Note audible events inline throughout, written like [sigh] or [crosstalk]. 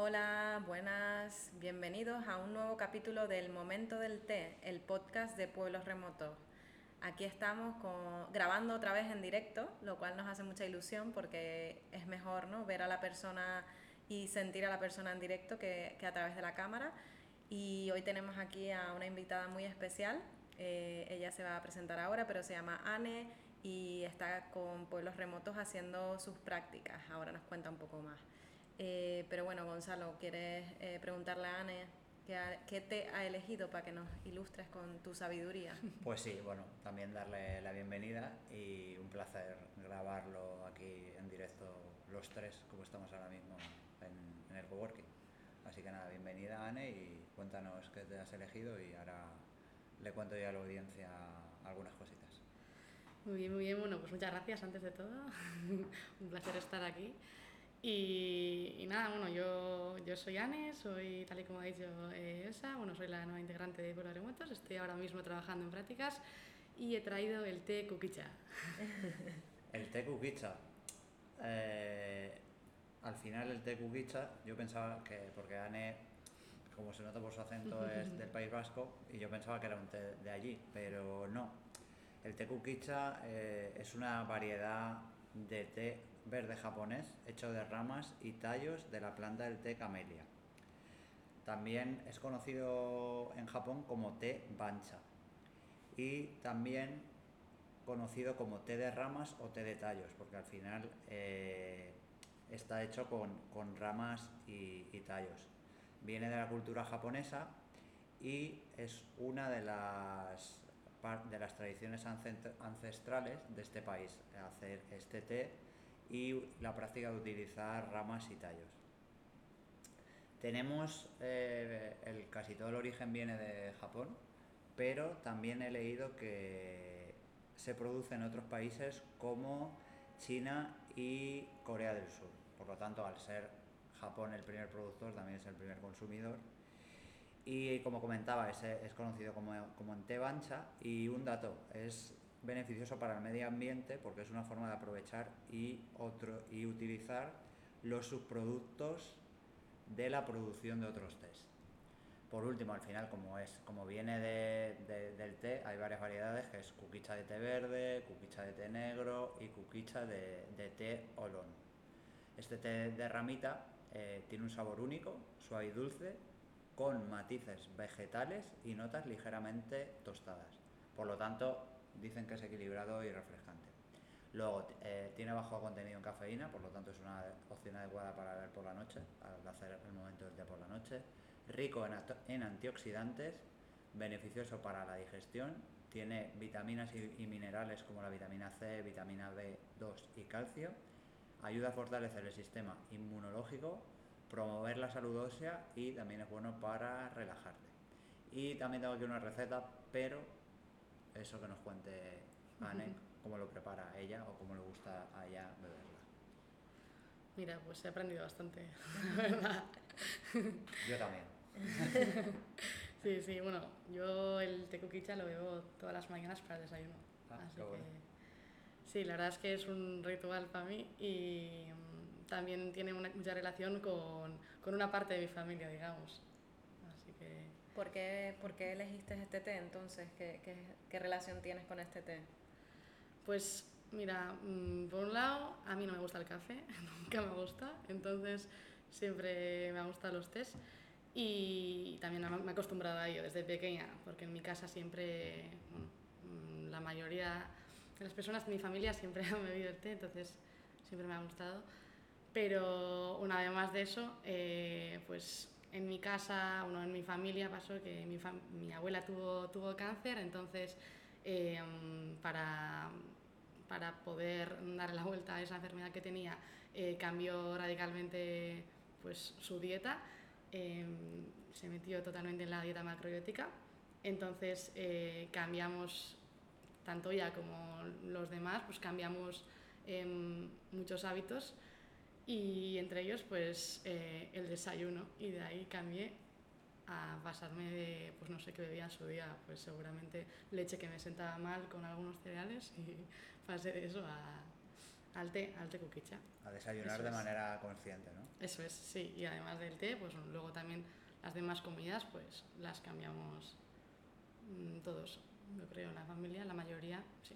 Hola, buenas, bienvenidos a un nuevo capítulo del Momento del Té, el podcast de Pueblos Remotos. Aquí estamos grabando otra vez en directo, lo cual nos hace mucha ilusión porque es mejor ¿no? ver a la persona y sentir a la persona en directo que, a través de la cámara. Y hoy tenemos aquí a una invitada muy especial. Eh, ella se va a presentar ahora, pero se llama Anne y está con pueblos remotos haciendo sus prácticas. Ahora nos cuenta un poco más. Eh, pero bueno, Gonzalo, ¿quieres eh, preguntarle a Anne qué, te ha elegido para que nos ilustres con tu sabiduría? [laughs] Pues sí, bueno, también darle la bienvenida y un placer grabarlo aquí en directo los tres, como estamos ahora mismo en, el coworking. Así que nada, bienvenida Anne y cuéntanos qué te has elegido y ahora le cuento ya a la audiencia algunas cositas. Muy bien, muy bien. Bueno, pues muchas gracias antes de todo. [laughs] un placer estar aquí. Y, nada, bueno, yo, yo soy Anne, soy, tal y como ha dicho eh, Elsa, bueno, soy la nueva integrante de Pueblos Remotos, estoy ahora mismo trabajando en prácticas y he traído el té cuquicha. [laughs] el té cuquicha. Eh, al final el té cuquicha, yo pensaba que, porque Anne, como se nota por su acento, es del País Vasco, y yo pensaba que era un té de allí, pero no. El té cuquicha eh, es una variedad de té verde japonés hecho de ramas y tallos de la planta del té camelia. También es conocido en Japón como té bancha y también conocido como té de ramas o té de tallos, porque al final eh, está hecho con, ramas y, y, tallos. Viene de la cultura japonesa y es una de las, de las tradiciones ancestrales de este país, hacer este té y la práctica de utilizar ramas y tallos. Tenemos eh, el, casi todo el origen viene de Japón, pero también he leído que se produce en otros países como China y Corea del Sur. Por lo tanto, al ser Japón el primer productor, también es el primer consumidor. Y como comentaba, es, es conocido como, como en té bancha. Y un dato, es beneficioso para el medio ambiente porque es una forma de aprovechar y, otro, y utilizar los subproductos de la producción de otros tés. Por último, al final, como es, como viene del té, hay varias variedades, que es cuquicha de té verde, cuquicha de té negro y cuquicha de, té olón. Este té de ramita eh, tiene un sabor único, suave y dulce, con matices vegetales y notas ligeramente tostadas. Por lo tanto, dicen que es equilibrado y refrescante. Luego, eh, tiene bajo contenido en cafeína, por lo tanto es una opción adecuada para ver por la noche, al hacer el momento del día por la noche. Rico en, antioxidantes, beneficioso para la digestión, tiene vitaminas y, minerales como la vitamina C, vitamina B2 y calcio, ayuda a fortalecer el sistema inmunológico, promover la salud ósea y también es bueno para relajarte. Y también tengo aquí una receta, pero eso que nos cuente Anne, cómo lo prepara ella o cómo le gusta a ella beberla. Mira, pues he aprendido bastante, [laughs] verdad. Yo también. [laughs] sí, sí, bueno, yo el tecuquicha lo bebo todas las mañanas para el desayuno. Ah, así que sí, la verdad es que es un ritual para mí y mm, también tiene mucha relación con, con una parte de mi familia, digamos. Así que ¿Por qué, elegiste este té entonces? ¿Qué, qué, relación tienes con este té? Pues mira, mm, por un lado, a mí no me gusta el café, [laughs] nunca me gusta, entonces siempre me han gustado los tés y también me he acostumbrado a ello desde pequeña, porque en mi casa siempre, mm, la mayoría de las personas de mi familia siempre [laughs] han bebido el té, entonces siempre me ha gustado. Pero una vez más de eso, eh, pues en mi casa, uno en mi familia pasó que mi, mi abuela tuvo, tuvo cáncer, entonces eh, para, para poder darle la vuelta a esa enfermedad que tenía, eh, cambió radicalmente pues, su dieta, eh, se metió totalmente en la dieta macrobiótica, entonces cambiamos, tanto ella como los demás, pues cambiamos muchos hábitos y entre ellos pues eh, el desayuno y de ahí cambié a pasarme de, pues no sé qué bebía en su día, pues seguramente leche que me sentaba mal con algunos cereales y [laughs] pasé de eso a, al té, al té kukicha. A desayunar Eso de es. manera consciente, ¿no? Eso es, sí. Y además del té, pues luego también las demás comidas, pues las cambiamos mm, todos. Yo creo, en la familia, la mayoría, sí.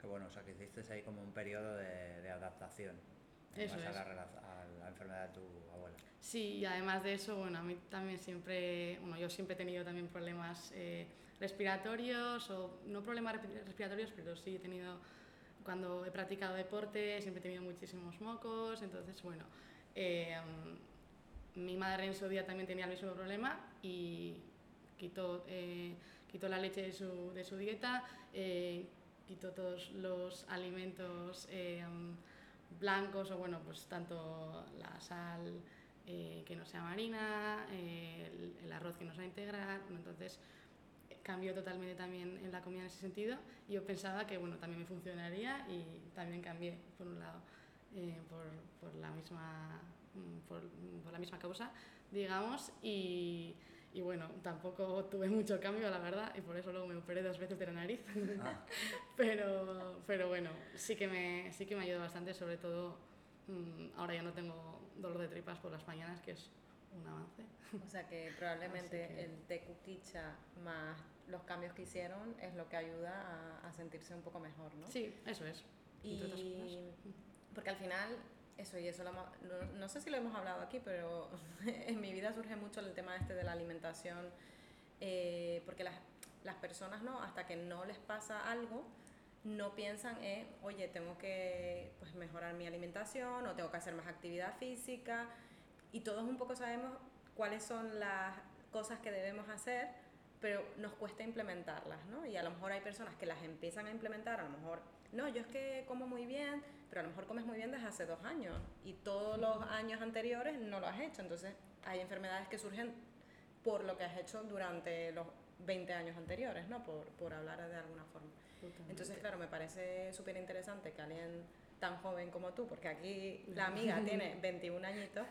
Que bueno, o sea, que hiciste ahí como un periodo de, de adaptación a, la, rela- a la enfermedad de tu abuela. Sí, y además de eso, bueno, a mí también siempre, bueno, yo siempre he tenido también problemas eh, respiratorios, o no problemas respi- respiratorios, pero sí he tenido, cuando he practicado deporte, siempre he tenido muchísimos mocos, entonces, bueno, eh, mi madre en su día también tenía el mismo problema y quitó, eh, quitó la leche de su, de su dieta, eh, quitó todos los alimentos mm, blancos, o bueno, pues tanto la sal, eh, que no sea marina, eh, el, arroz que no sea integral, bueno, entonces eh, cambió totalmente también en la comida en ese sentido. Y yo pensaba que bueno, también me funcionaría y también cambié por un lado por, por la misma, mm, por la misma causa, digamos, y, y bueno, tampoco tuve mucho cambio, la verdad, y por eso luego me operé dos veces de la nariz. Ah, [laughs] Pero, pero bueno, sí que me, sí que me ayudó bastante, sobre todo mm, ahora ya no tengo dolor de tripas por las mañanas, que es un avance. O sea que probablemente que- el té kukicha más los cambios que hicieron es lo que ayuda a, a sentirse un poco mejor, ¿no? Sí, eso es. Y porque al final, eso y eso lo no, no sé si lo hemos hablado aquí, pero [laughs] en mi vida surge mucho el tema este de la alimentación, eh, porque las, las personas, ¿no? Hasta que no les pasa algo, no piensan en, oye, tengo que pues, mejorar mi alimentación o tengo que hacer más actividad física. Y todos un poco sabemos cuáles son las cosas que debemos hacer, pero nos cuesta implementarlas, ¿no? Y a lo mejor hay personas que las empiezan a implementar, a lo mejor, no, yo es que como muy bien, pero a lo mejor comes muy bien desde hace dos años y todos los años anteriores no lo has hecho. Entonces hay enfermedades que surgen por lo que has hecho durante los 20 años anteriores, ¿no? Por, por hablar de alguna forma. Totalmente. Entonces, claro, me parece súper interesante que alguien tan joven como tú, porque aquí la amiga tiene [laughs] 21 añitos,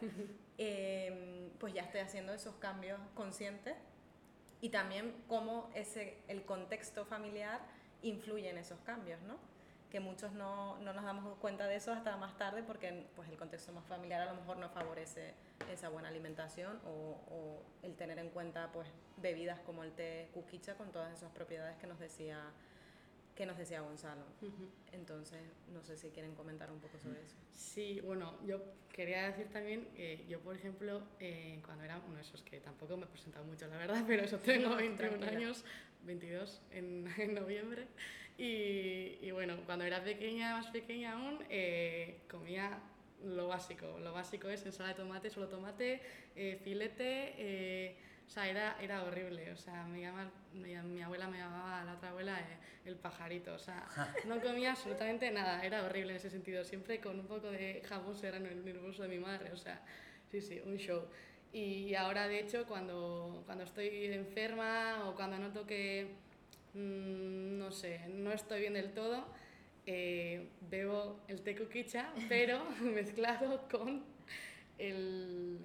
eh, pues ya esté haciendo esos cambios conscientes y también cómo ese, el contexto familiar influye en esos cambios, ¿no? Que muchos no, no nos damos cuenta de eso hasta más tarde porque pues, el contexto más familiar a lo mejor no favorece esa buena alimentación o, o el tener en cuenta pues, bebidas como el té kukicha con todas esas propiedades que nos decía que nos decía Gonzalo. Ujú. Entonces, no sé si quieren comentar un poco sobre eso. Sí, bueno, yo quería decir también que yo, por ejemplo, eh, cuando era uno de esos que tampoco me he presentado mucho, la verdad, [laughs] pero eso tengo No, 21 tranquila. años, 22 en, [laughs] en noviembre, y, y bueno, cuando era pequeña, más pequeña aún, eh, comía lo básico. Lo básico es ensalada de tomate, solo tomate, eh, filete, eh, o sea, era, era horrible. O sea, me llama, me mi abuela me llamaba, la otra abuela, eh, el pajarito. O sea, [laughs] no comía absolutamente nada. Era horrible en ese sentido. Siempre con un poco de jabón serrano en el bolso de mi madre. O sea, sí, sí, un show. Y ahora, de hecho, cuando, cuando estoy enferma o cuando noto que, mm, no sé, no estoy bien del todo, eh, bebo el té kukicha, [laughs] pero [laughs] mezclado con el,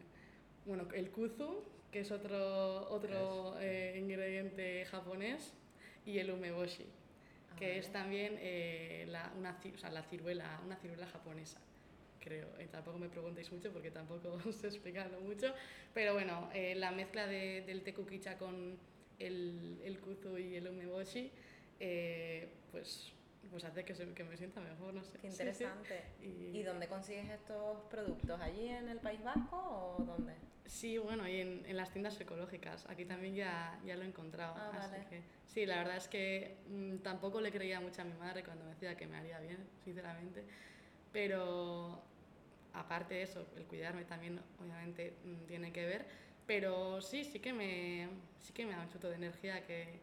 bueno, el kuzu, que es otro, otro eh, ingrediente japonés, y el umeboshi, que Ah, es también eh, la, una, o sea, la ciruela, una ciruela japonesa, creo. Eh, tampoco me preguntéis mucho porque tampoco [laughs] os sé explicarlo mucho, pero bueno, eh, la mezcla de- del té kukicha con el, el kuzu y el umeboshi, eh, pues, pues hace que, se- que me sienta mejor, no sé. Qué [laughs] Sí, sí. interesante. Y- ¿Y dónde consigues estos productos? ¿Allí en el País Vasco o dónde? Sí, bueno, y en, en las tiendas ecológicas. Aquí también ya, ya lo he encontrado. Ah, así vale. que, sí, la verdad es que mm, tampoco le creía mucho a mi madre cuando me decía que me haría bien, sinceramente. Pero aparte de eso, el cuidarme también, obviamente, mm, tiene que ver. Pero sí, sí que me, sí que me da un chuto de energía que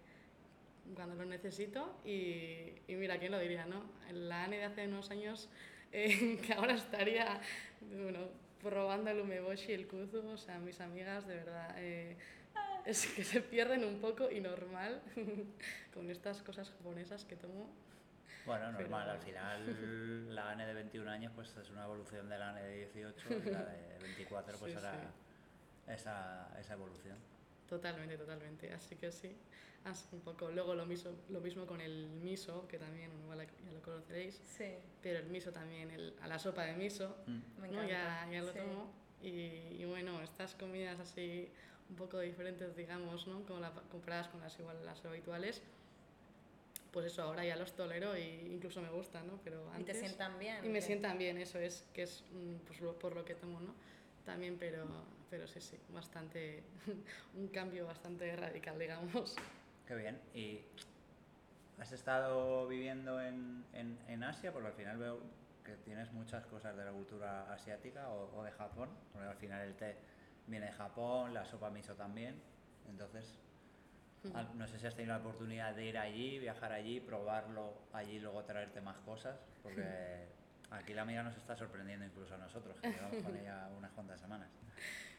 cuando lo necesito. Y, y mira, ¿quién lo diría, no? La Ane de hace unos años, eh, [laughs] que ahora estaría, bueno, probando el umeboshi, el kuzu, o sea, mis amigas, de verdad, eh, es que se pierden un poco y normal [laughs] con estas cosas japonesas que tomo. Bueno, normal, Pero- al final [laughs] la ANE de 21 años pues es una evolución de la ANE de 18 y la de 24 pues Sí, era sí. Esa, esa evolución. Totalmente, totalmente. Así que sí, así un poco. Luego lo mismo, lo mismo con el miso, que también igual ya lo conoceréis. Sí. Pero el miso también, el, a la sopa de miso, Mm. Me ¿no? ya, ya lo sí. tomo. Y, y bueno, estas comidas así un poco diferentes, digamos, ¿no? Como la, comparadas con las igual las habituales, pues eso, ahora ya los tolero e incluso me gustan, ¿no? Pero Y te antes... sientan bien. Y me ¿qué? sientan bien, eso es, que es mm, pues, por lo que tomo, ¿no? También, pero, pero sí, sí, bastante, [laughs] un cambio bastante radical, digamos. Qué bien. ¿Y has estado viviendo en, en, en Asia? Porque al final veo que tienes muchas cosas de la cultura asiática o, o de Japón. Porque al final el té viene de Japón, la sopa miso también. Entonces, no sé si has tenido la oportunidad de ir allí, viajar allí, probarlo allí y luego traerte más cosas. Porque [laughs] aquí la amiga nos está sorprendiendo incluso a nosotros, que llevamos con [laughs] ella unas cuantas semanas.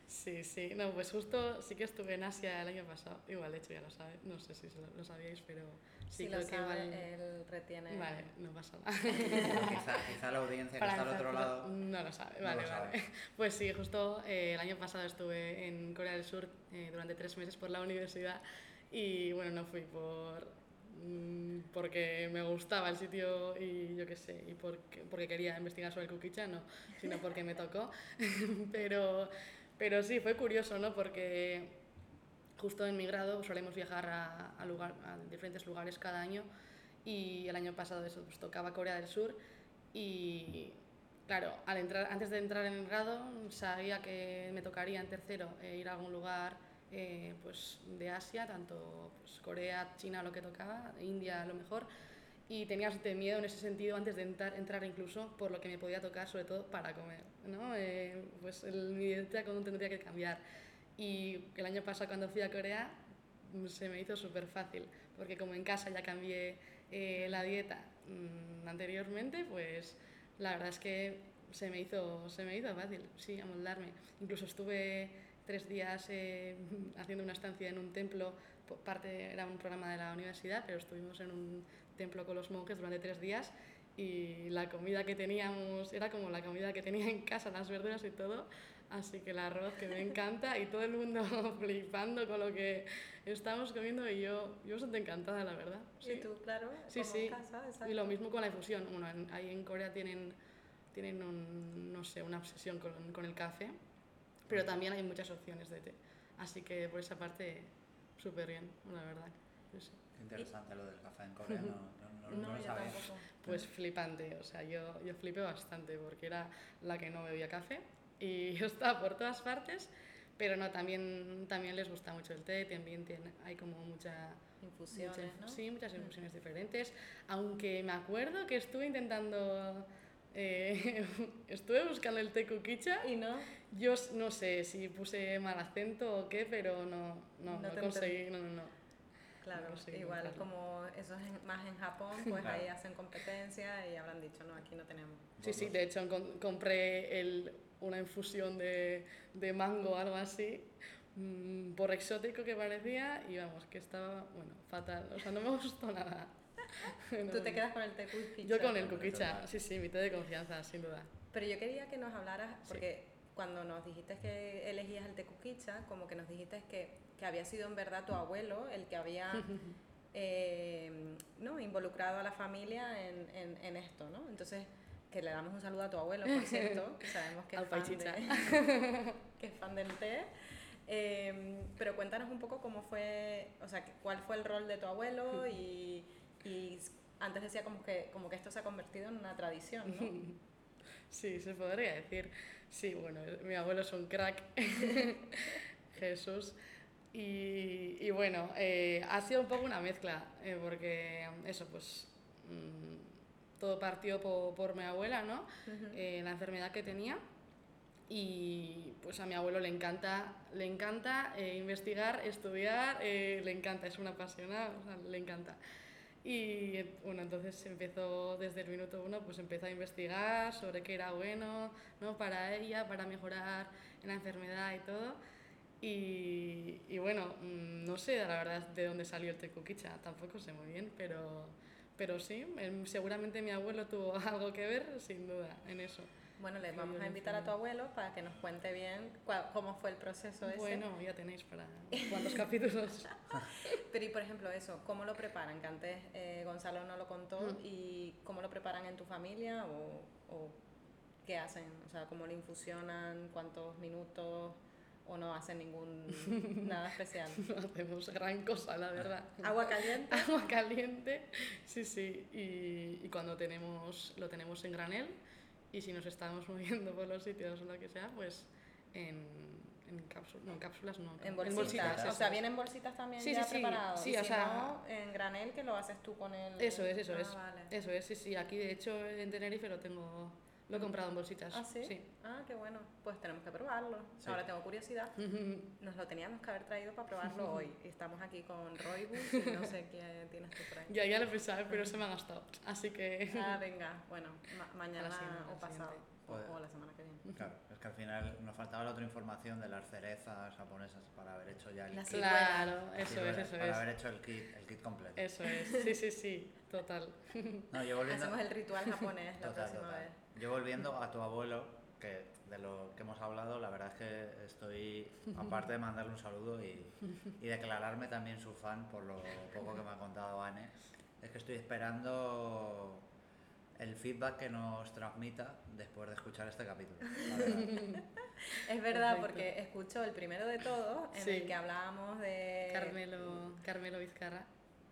Sí, sí, no, pues justo sí que estuve en Asia el año pasado, igual de hecho ya lo sabes, no sé si lo, lo sabíais, pero sí Si creo lo que sabe, igual... él retiene. Vale, no pasa nada. quizá, quizá la [laughs] audiencia que Para está al otro lado No lo sabe, no vale, lo vale. sabe. [laughs] Pues sí, justo eh, el año pasado estuve en Corea del Sur eh, durante tres meses por la universidad y bueno, no fui por mm, porque me gustaba el sitio y yo qué sé, y porque, porque quería investigar sobre el kukicha, no, sino porque me tocó. [laughs] pero, pero sí, fue curioso, ¿no? Porque justo en mi grado solemos viajar a, a, lugar, a diferentes lugares cada año y el año pasado eso, pues, tocaba Corea del Sur y claro, al entrar, antes de entrar en el grado sabía que me tocaría en tercero eh, ir a algún lugar eh, pues, de Asia, tanto pues, Corea, China, lo que tocaba, India lo mejor, y tenía bastante miedo en ese sentido antes de entrar, entrar incluso por lo que me podía tocar, sobre todo para comer, ¿no? Eh, pues el, mi dieta cómo tendría que cambiar. Y el año pasado cuando fui a Corea mm, se me hizo súper fácil, porque como en casa ya cambié eh, la dieta mm, anteriormente, pues la verdad es que se me hizo, se me hizo fácil, sí, amoldarme. Incluso estuve tres días eh, [laughs] haciendo una estancia en un templo, parte era un programa de la universidad, pero estuvimos en un templo con los monjes durante tres días y la comida que teníamos era como la comida que tenía en casa, las verduras y todo, así que el arroz que me encanta y todo el mundo [laughs] flipando con lo que estamos comiendo y yo, yo bastante encantada, la verdad. Y tú, claro, Sí, como sí. en casa, exacto. Y lo mismo con la infusión. Bueno, en- ahí en Corea tienen, tienen un, no sé, una obsesión con, con el café, pero también hay muchas opciones de té. Así que por esa parte, súper bien, la verdad. Sí, sí. Interesante lo del café en [laughs] Corea, no, no, no, No, no lo sabía. Pues flipante, o sea, yo, yo flipé bastante porque era la que no bebía café y [laughs] yo estaba por todas partes, pero no, también, también les gusta mucho el té, también tiene, hay como mucha... Infusiones, mucha- ¿no? Sí, muchas infusiones diferentes, aunque me acuerdo que estuve intentando... eh, [laughs] estuve buscando el té kukicha Y no, yo no sé si puse mal acento o qué, pero no, no, No no, te conseguí, no, no, no. Claro, No sé igual como eso es en- más en Japón, pues Claro. ahí hacen competencia y habrán dicho, no, aquí no tenemos. Sí, sí, de hecho compré el, una infusión de, de mango o algo así, mm, por exótico que parecía, y vamos, que estaba, bueno, fatal, o sea, no me [laughs] gustó nada. No, [laughs] Tú te quedas con el té kukicha. Yo con el total. sí, sí, mi té de confianza, sin duda. Pero yo quería que nos hablaras, Sí. Cuando nos dijiste que elegías el té kukicha, como que nos dijiste que, que había sido en verdad tu abuelo el que había [laughs] eh, ¿no? involucrado a la familia en, en, en esto, ¿no? Entonces, que le damos un saludo a tu abuelo, por cierto, [laughs] que sabemos que es, fan, de- [laughs] que es fan del té. Eh, pero cuéntanos un poco cómo fue, o sea, cuál fue el rol de tu abuelo y, y antes decía como que, como que esto se ha convertido en una tradición, ¿no? Sí, se podría decir. Sí, bueno, mi abuelo es un crack, [laughs] Jesús. Y, y bueno, eh, ha sido un poco una mezcla, eh, porque eso, pues mm, todo partió po- por, mi abuela, ¿no? Eh, la enfermedad que tenía. Y pues a mi abuelo le encanta, le encanta investigar, estudiar, le encanta, es una apasionada, o sea, le encanta. Y bueno, entonces empezó desde el minuto uno, pues empezó a investigar sobre qué era bueno ¿no? para ella, para mejorar en la enfermedad y todo. Y, y bueno, mm, no sé la verdad de dónde salió el tecuquicha, tampoco sé muy bien, pero, pero sí, em, seguramente mi abuelo tuvo [laughs] algo que ver, sin duda, en eso. Bueno, le Qué vamos a invitar a tu abuelo para que nos cuente bien cómo fue el proceso ese. Bueno, ya tenéis para [laughs] cuántos capítulos. Pero y por ejemplo eso, ¿cómo lo preparan? Que antes eh, Gonzalo no lo contó Mm. y cómo lo preparan en tu familia o, o qué hacen, o sea, cómo lo infusionan, cuántos minutos o no hacen ningún [laughs] nada especial. No hacemos gran cosa, la verdad. Agua caliente. [laughs] Agua caliente, sí, sí. Y, y cuando tenemos, lo tenemos en granel y si nos estamos [laughs] moviendo por los sitios o lo que sea, pues en, en cápsulas, no, en cápsulas no. En bolsitas. o sea, vienen bolsitas también Sí, ya sí, sí. preparados. Sí, y o si sea- no, en granel que lo haces tú con el. Eso es, eso Ah, es. vale. Eso es, sí, sí. Aquí de hecho en Tenerife lo tengo, lo he comprado en bolsitas. ¿Ah, sí? Sí. Ah, qué bueno. Pues tenemos que probarlo. Sí. Ahora tengo curiosidad. [laughs] Nos lo teníamos que haber traído para probarlo hoy. Y [laughs] estamos aquí con Roybus y no sé qué tienes tú por ahí. Ya, ya lo pensaba, pero se me ha gastado. Así que. Ah, [laughs] venga, bueno, ma- mañana siguiente, o pasado. Pues- o la semana que viene. Claro, es que al final nos faltaba la otra información de las cerezas japonesas para haber hecho ya el kit. Claro, eso es, eso para es. haber hecho el kit, el kit completo. Eso es, sí, sí, sí, total. No, yo volviendo, Hacemos el ritual japonés la Total, próxima total. vez. Yo volviendo a tu abuelo, que de lo que hemos hablado, la verdad es que estoy, aparte de mandarle un saludo y, y declararme también su fan por lo poco que me ha contado Anne, es que estoy esperando el feedback que nos transmita después de escuchar este capítulo. [laughs] verdad. Es verdad, Perfecto. porque escucho el primero de todos, en Sí. el que hablábamos de... Carmelo, Carmelo Vizcarra.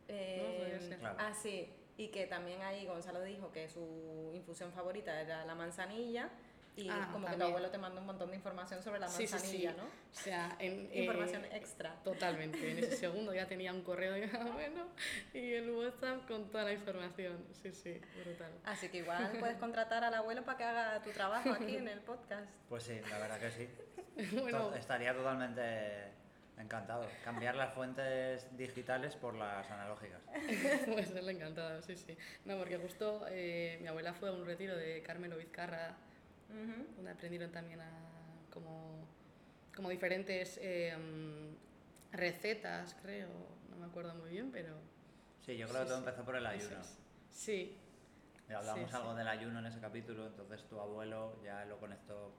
Eh, No, podría ser. Claro. Ah, sí. Y que también ahí Gonzalo dijo que su infusión favorita era la manzanilla. Y Ah, como que tu también. abuelo te manda un montón de información sobre la Sí, sí, manzanilla, sí. ¿no? O sea, en, [laughs] eh, Información extra. Totalmente. En ese [laughs] segundo ya tenía un correo de mi abuelo y el WhatsApp con toda la información. Sí, sí, brutal. Así que igual puedes contratar al abuelo para que haga tu trabajo aquí en el podcast. Pues sí, la verdad que sí. [laughs] bueno, Estaría totalmente encantado. Cambiar las fuentes digitales por las analógicas. [laughs] pues él encantado, sí, sí. No, porque justo eh, mi abuela fue a un retiro de Carmelo Vizcarra Ujú. donde aprendieron también a como, como diferentes eh, mm, recetas, creo, no me acuerdo muy bien, pero... Sí, yo creo que Sí, todo sí. empezó por el ayuno. es. Sí, Y hablamos Sí, algo sí. del ayuno en ese capítulo, entonces tu abuelo ya lo conectó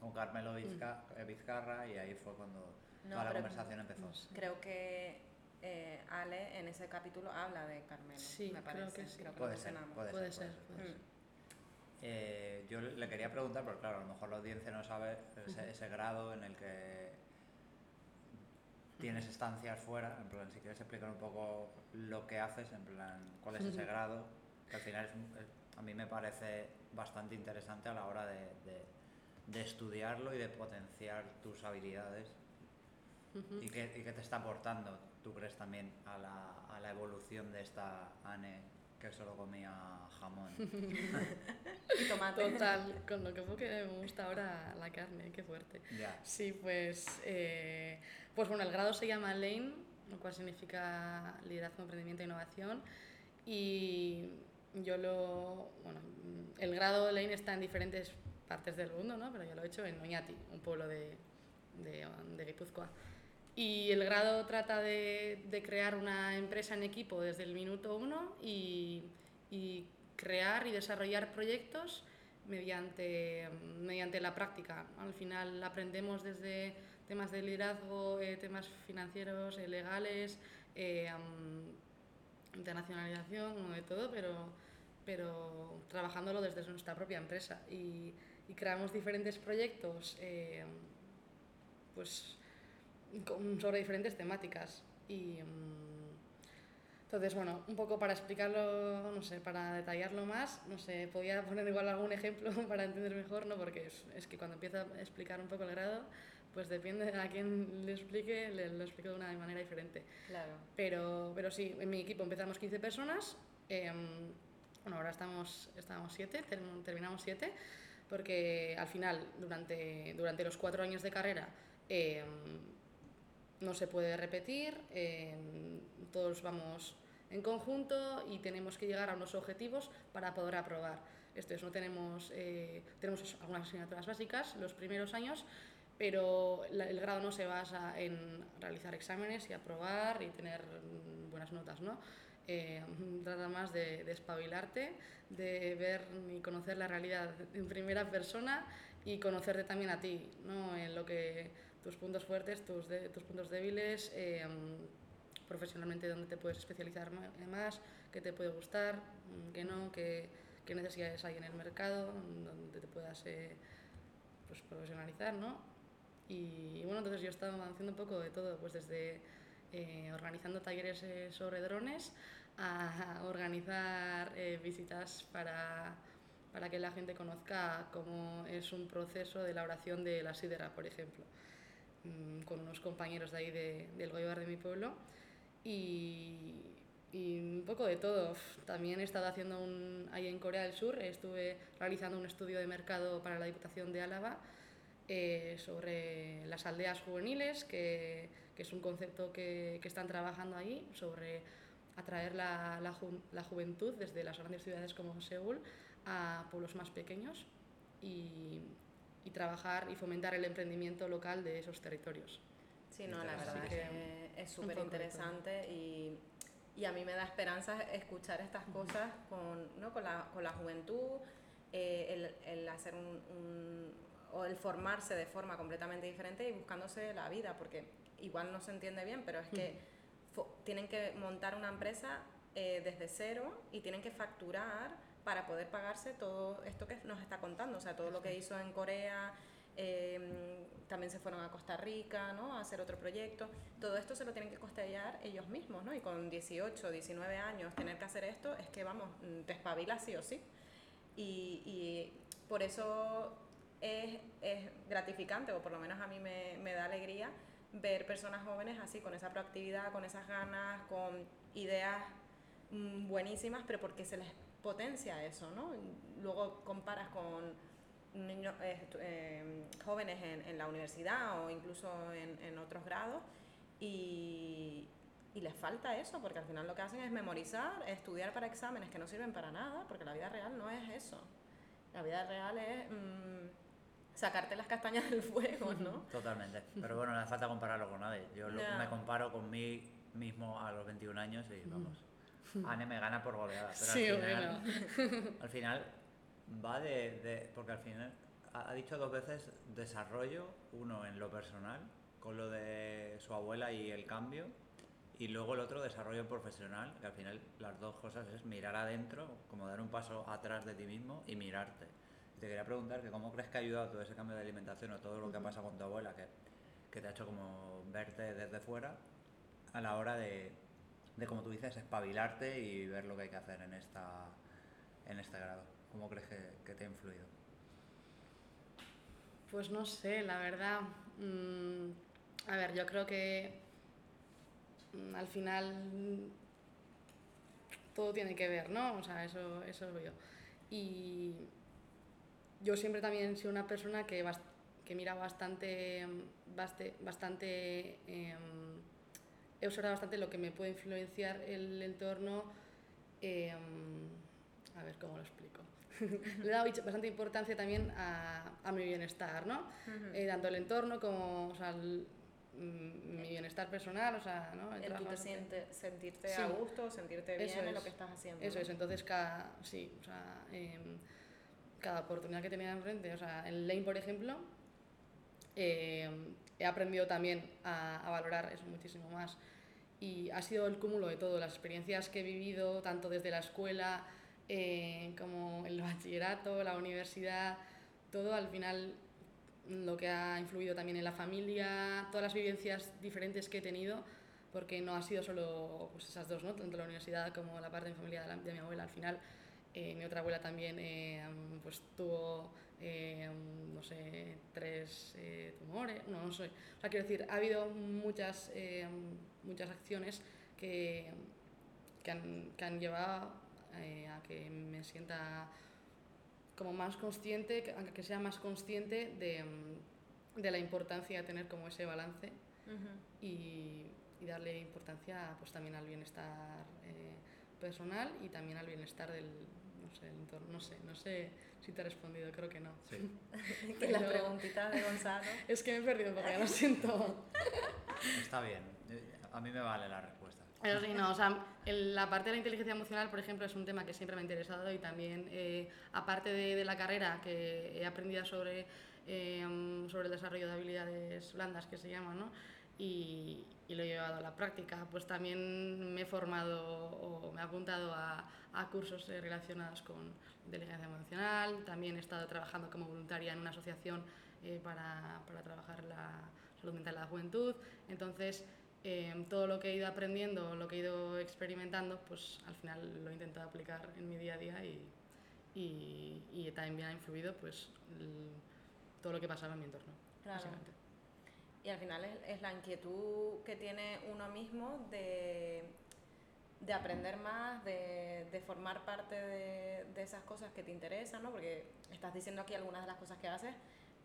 con Carmelo Vizca- eh, Vizcarra y ahí fue cuando No, toda la pero- conversación empezó. Creo que eh, Ale en ese capítulo habla de Carmelo. Sí, me creo parece. que sí. Creo que Puede lo ser, mencionamos. puede, puede ser, ser. puede Mm. Eh, yo le quería preguntar, porque claro, a lo mejor la audiencia no sabe ese, ese grado en el que tienes estancias fuera, en plan, si quieres explicar un poco lo que haces, en plan, cuál es ese grado, que al final es un- es- a mí me parece bastante interesante a la hora de, de- de estudiarlo y de potenciar tus habilidades Y qué, y qué te está aportando, tú crees también, a la, a la evolución de esta Anne que solo comía jamón. [laughs] Y tomate. Total, con lo que poco que me gusta ahora la carne, qué fuerte. Sí, pues, eh, pues bueno, el grado se llama Lane, lo cual significa liderazgo, emprendimiento e innovación. Y yo lo, bueno, el grado Lane está en diferentes partes del mundo, ¿no? Pero yo lo he hecho en Oñati, un pueblo de, de, de Guipúzcoa. Y el grado trata de, crear una empresa en equipo desde el minuto uno y, crear y desarrollar proyectos mediante, mediante la práctica. Al final aprendemos desde temas de liderazgo, eh, temas financieros, eh, legales, eh, am, internacionalización, de todo, pero, pero trabajándolo desde nuestra propia empresa. Y, y creamos diferentes proyectos eh, pues, sobre diferentes temáticas. Y, mm, entonces, bueno, un poco para explicarlo, no sé, para detallarlo más, no sé, podía poner igual algún ejemplo [laughs] para entender mejor, ¿no? Porque es, es que cuando empiezo a explicar un poco el grado, pues depende a quién le explique, le, lo explico de una manera diferente. Claro. Pero, pero sí, en mi equipo empezamos 15 personas, em, bueno, ahora estamos, estamos 7, term- terminamos 7, porque al final, durante, durante los cuatro años de carrera, em, no se puede repetir, em, todos vamos en conjunto y tenemos que llegar a unos objetivos para poder aprobar. Esto es, no tenemos, eh, tenemos algunas asignaturas básicas los primeros años, pero el grado no se basa en realizar exámenes y aprobar y tener mm, buenas notas, ¿no? eh, trata más de, de espabilarte, de ver y conocer la realidad en primera persona y conocerte también a ti, ¿no? en lo que tus puntos fuertes, tus, de, tus puntos débiles, eh, profesionalmente dónde te puedes especializar más, qué te puede gustar, qué no, qué, qué necesidades hay en el mercado, donde te puedas eh, pues, profesionalizar, ¿no? Y, bueno, entonces yo estaba haciendo un poco de todo, pues desde eh, organizando talleres eh, sobre drones a [laughs] organizar visitas para, para que la gente conozca cómo es un proceso de elaboración de la sidera, por ejemplo, mm, con unos compañeros de ahí de, del Goibar de mi pueblo. Y, y un poco de todo. También he estado haciendo un, ahí en Corea del Sur, estuve realizando un estudio de mercado para la Diputación de Álava eh, sobre las aldeas juveniles, que, que es un concepto que, que, están trabajando ahí, sobre atraer la, la, ju la, juventud desde las grandes ciudades como Seúl a pueblos más pequeños y, y trabajar y fomentar el emprendimiento local de esos territorios. Sí, no, la verdad es que es súper interesante y y a mí me da esperanza escuchar estas cosas con, ¿no? con, la, con la juventud, eh, el, el, hacer un, un, o el formarse de forma completamente diferente y buscándose la vida, porque igual no se entiende bien, pero es que tienen que montar una empresa eh, desde cero y tienen que facturar para poder pagarse todo esto que nos está contando, o sea, todo lo que hizo en Corea, eh, también se fueron a Costa Rica ¿no? a hacer otro proyecto. Todo esto se lo tienen que costear ellos mismos, ¿no? Y con 18, 19 años tener que hacer esto es que, vamos, mm, te espabilas sí o sí. Y, y por eso es, es, gratificante, o por lo menos a mí me, me, da alegría, ver personas jóvenes así, con esa proactividad, con esas ganas, con ideas mm, buenísimas, pero porque se les potencia eso, ¿no? Luego comparas con niños eh, eh, jóvenes en, en, la universidad o incluso en, en otros grados y, y, les falta eso, porque al final lo que hacen es memorizar, estudiar para exámenes que no sirven para nada, porque la vida real no es eso. La vida real es mmm, sacarte las castañas del fuego, ¿no? [laughs] Totalmente. Pero bueno, no hace falta compararlo con nadie. Yo lo, me comparo con mí mismo a los 21 años y vamos. [laughs] Anne me gana por goleada. Pero sí, al, final, bueno. [laughs] al final va de, de, porque al final ha dicho dos veces desarrollo, uno en lo personal, con lo de su abuela y el cambio, y luego el otro desarrollo profesional, que al final las dos cosas es mirar adentro, como dar un paso atrás de ti mismo y mirarte. Te quería preguntar que cómo crees que ha ayudado todo ese cambio de alimentación o todo lo que ha pasado con tu abuela, que, que te ha hecho como verte desde fuera, a la hora de, de, como tú dices, espabilarte y ver lo que hay que hacer en, esta, en este grado. ¿Cómo crees que, que, te ha influido? Pues no sé, la verdad. Mmm, a ver, yo creo que mmm, al final todo tiene que ver, ¿no? O sea, eso, eso es yo. Y yo siempre también he sido una persona que, que mira bastante, baste, bastante eh, he observado bastante lo que me puede influenciar el entorno. Eh, a ver cómo lo explico. [laughs] le he dado bastante importancia también a, a mi bienestar, ¿no? Uh -huh. eh, tanto el entorno como o sea, el, mm, mi bienestar personal, o sea, ¿no? El, el tú te siente, sentirte sí. a gusto, sentirte bien eso en es. lo que estás haciendo. Eso ¿no? es, entonces cada, sí, o sea, eh, cada oportunidad que tenía enfrente, o sea, en Lane, por ejemplo, eh, he aprendido también a, a valorar eso muchísimo más y ha sido el cúmulo de todo, las experiencias que he vivido, tanto desde la escuela, eh, como el bachillerato, la universidad, todo al final lo que ha influido también en la familia, todas las vivencias diferentes que he tenido, porque no ha sido solo pues, esas dos, ¿no? tanto la universidad como la parte de mi familia de, la, de mi abuela. Al final, eh, mi otra abuela también eh, pues, tuvo, eh, no sé, tres eh, tumores, no, no sé. O sea, quiero decir, ha habido muchas, eh, muchas acciones que, que, han, que han llevado a que me sienta como más consciente, a que sea más consciente de, de la importancia de tener como ese balance uh -huh. y, y, darle importancia pues también al bienestar personal y también al bienestar del el entorno, no sé, no sé si te he respondido, creo que no. Sí. [laughs] [laughs] que las preguntitas de Gonzalo. [laughs] es que me he perdido porque ya lo siento. Está bien, a mí me vale la respuesta. Pero sí, no, o sea, la parte de la inteligencia emocional, por ejemplo, es un tema que siempre me ha interesado y también, eh, aparte de, de, la carrera que he aprendido sobre, eh, sobre el desarrollo de habilidades blandas, que se llama, ¿no? Y, y, lo he llevado a la práctica, pues también me he formado o me he apuntado a, a cursos eh, relacionados con inteligencia emocional, también he estado trabajando como voluntaria en una asociación eh, para, para trabajar la salud mental de la juventud, entonces eh, todo lo que he ido aprendiendo, lo que he ido experimentando, pues al final lo he intentado aplicar en mi día a día y, y, y también ha influido pues el, todo lo que pasaba en mi entorno. Claro. Y al final es, es, la inquietud que tiene uno mismo de, de aprender más, de, de formar parte de, de, esas cosas que te interesan, ¿no? Porque estás diciendo aquí algunas de las cosas que haces,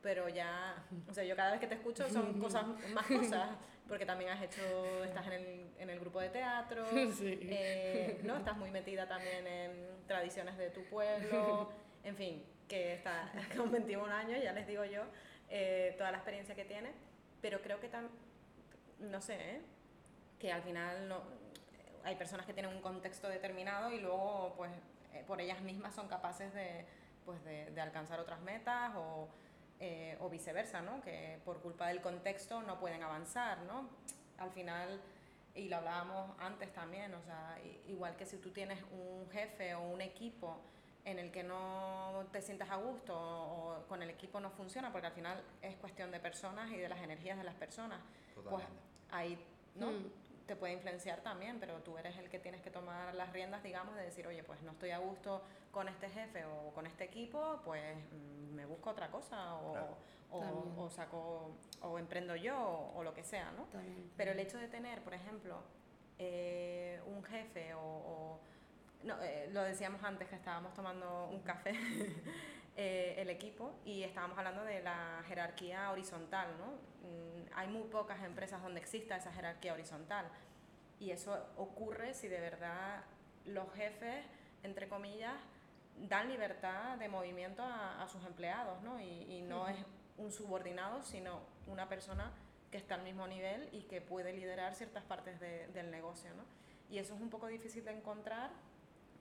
pero ya, o sea, yo cada vez que te escucho son [laughs] cosas, más cosas, porque también has hecho, estás en el, en el grupo de teatro, [laughs] sí. eh, ¿no? Estás muy metida también en tradiciones de tu pueblo, en fin, que está [laughs] con 21 años, ya les digo yo, eh, toda la experiencia que tiene, pero creo que también, no sé, ¿eh? que al final no, hay personas que tienen un contexto determinado y luego, pues, eh, por ellas mismas son capaces de, pues, de, de alcanzar otras metas o eh, o viceversa, ¿no? que por culpa del contexto no pueden avanzar. ¿no? Al final, y lo hablábamos antes también, o sea, igual que si tú tienes un jefe o un equipo en el que no te sientas a gusto o, o con el equipo no funciona, porque al final es cuestión de personas y de las energías de las personas, Totalmente. pues ahí ¿no? Mm. te puede influenciar también, pero tú eres el que tienes que tomar las riendas, digamos, de decir, oye, pues no estoy a gusto con este jefe o con este equipo, pues mm, me busco otra cosa o, Claro. o, o saco o emprendo yo o, o lo que sea, ¿no? También. Pero el hecho de tener, por ejemplo, eh, un jefe o, o- no, eh, lo decíamos antes que estábamos tomando un café, [laughs] eh, el equipo, y estábamos hablando de la jerarquía horizontal, ¿no? Mm, hay muy pocas empresas donde exista esa jerarquía horizontal. Y eso ocurre si de verdad los jefes, entre comillas, dan libertad de movimiento a, a sus empleados, ¿no? Y, y no Ujú. es un subordinado, sino una persona que está al mismo nivel y que puede liderar ciertas partes de- del negocio, ¿no? Y eso es un poco difícil de encontrar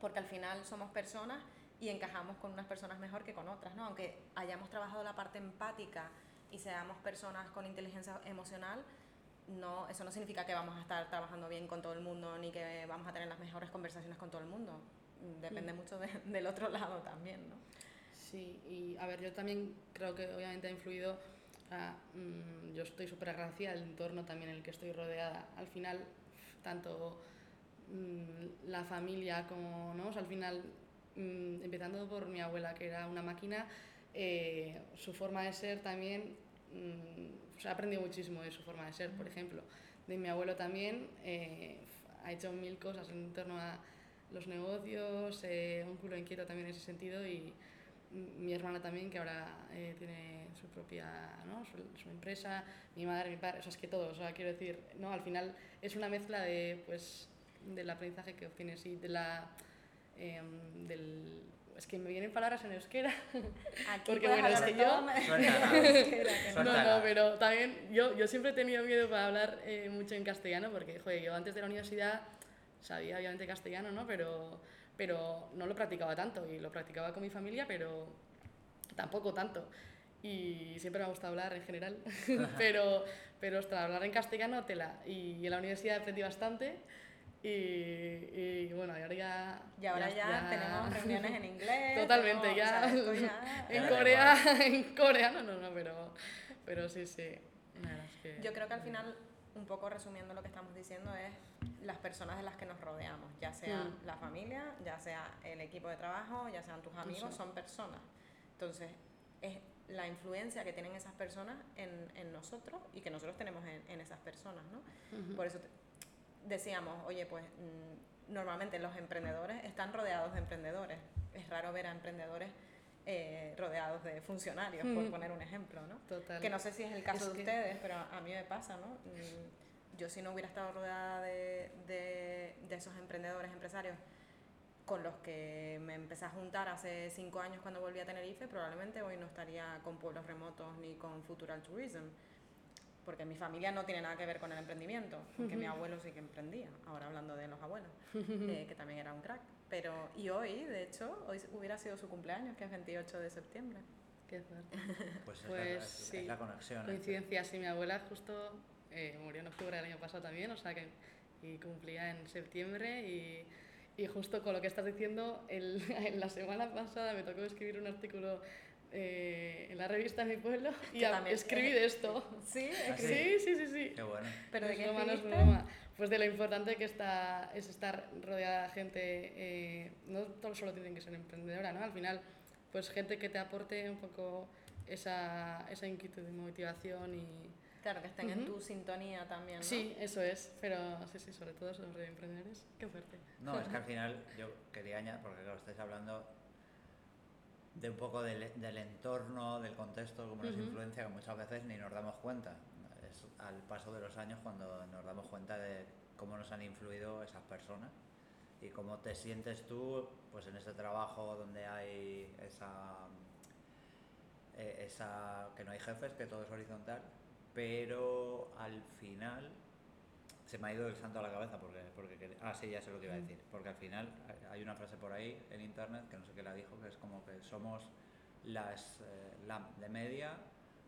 porque al final somos personas y encajamos con unas personas mejor que con otras, ¿no? Aunque hayamos trabajado la parte empática y seamos personas con inteligencia emocional, no, eso no significa que vamos a estar trabajando bien con todo el mundo ni que vamos a tener las mejores conversaciones con todo el mundo. Depende Mm. mucho de- del otro [laughs] lado también, ¿no? Sí, y a ver, yo también creo que obviamente ha influido, ah, mm, yo estoy súper agradecida del entorno también en el que estoy rodeada. Al final, tanto mm, la familia como, ¿no? O sea, al final, mm, empezando por mi abuela, que era una máquina, eh, su forma de ser también, mm, o sea, he aprendido muchísimo de su forma de ser, por ejemplo. De mi abuelo también, eh, ha hecho mil cosas en torno a los negocios, eh, un culo inquieto también en ese sentido y mi hermana también que ahora eh, tiene su propia ¿no? su, su empresa, mi madre, mi padre, o sea, es que todo, o sea, quiero decir, ¿no? al final es una mezcla de, pues, del aprendizaje que obtienes y de la, em, del, es que me vienen palabras en euskera, Aquí [laughs] Porque, bueno, es que yo- [laughs] no. no, pero también yo, yo siempre he tenido miedo para hablar eh, mucho en castellano porque, joder, yo antes de la universidad sabía obviamente castellano, ¿no? Pero, pero no lo practicaba tanto y lo practicaba con mi familia, pero tampoco tanto. Y siempre me ha gustado hablar en general, [laughs] pero, pero ostras, hablar en castellano tela. Y en la universidad aprendí bastante y, y bueno, ahora ya... Y ahora ya, tenemos reuniones en inglés. Totalmente, ya. o sea, ya- En [laughs] Ya Corea, [laughs] en coreano no, no, pero, pero sí, sí. Verdad es que- Yo creo que al final, un poco resumiendo lo que estamos diciendo, es las personas de las que nos rodeamos, ya sea Mm. la familia, ya sea el equipo de trabajo, ya sean tus amigos, Eso. son personas. Entonces, es la influencia que tienen esas personas en, en nosotros y que nosotros tenemos en, en esas personas, ¿no? Ujú. Por eso te- decíamos, oye, pues mm, normalmente los emprendedores están rodeados de emprendedores. Es raro ver a emprendedores eh, rodeados de funcionarios, por Mm. poner un ejemplo, ¿no? Total. Que no sé si es el caso Es de que- ustedes, pero a mí me pasa, ¿no? Mm, Yo si no hubiera estado rodeada de, de, de esos emprendedores, empresarios, con los que me empecé a juntar hace cinco años cuando volví a Tenerife, probablemente hoy no estaría con pueblos remotos ni con Futural Tourism. Porque mi familia no tiene nada que ver con el emprendimiento, porque mi abuelo sí que emprendía, ahora hablando de los abuelos, eh, [laughs] que también era un crack. Pero, y hoy, de hecho, hoy hubiera sido su cumpleaños, que es 28 de septiembre. Qué fuerte. Pues, [laughs] Pues es, la, es- sí. es la conexión. Coincidencia, sí, mi abuela justo eh, murió en octubre del año pasado también, o sea que y cumplía en septiembre y, y justo con lo que estás diciendo, el, [laughs] en la semana pasada me tocó escribir un artículo eh, en la revista Mi Pueblo [laughs] y a- escribí de esto. [laughs] Sí, Ah, sí. Sí, sí, sí, sí. Qué bueno. pero No de qué broma, no es broma. Pues de lo importante que está, es estar rodeada de gente, eh, no todo solo tienen que ser emprendedora, ¿no? Al final, pues gente que te aporte un poco esa, esa inquietud y motivación y... Claro, que estén en Ujú. tu sintonía también, ¿no? Sí, eso es, pero sí, sí, sobre todo sobre emprendedores. Qué fuerte. No, es que al [laughs] final yo quería añadir, porque claro, estáis hablando de un poco del, del entorno, del contexto, cómo nos Ujú. influencia, que muchas veces ni nos damos cuenta. Es al paso de los años cuando nos damos cuenta de cómo nos han influido esas personas y cómo te sientes tú pues en ese trabajo donde hay esa, eh, esa que no hay jefes, que todo es horizontal, pero al final se me ha ido el santo a la cabeza porque, porque ah sí ya sé lo que iba a Mm. decir porque al final hay- una frase por ahí en internet que no sé qué la dijo que es como que somos las eh, la de media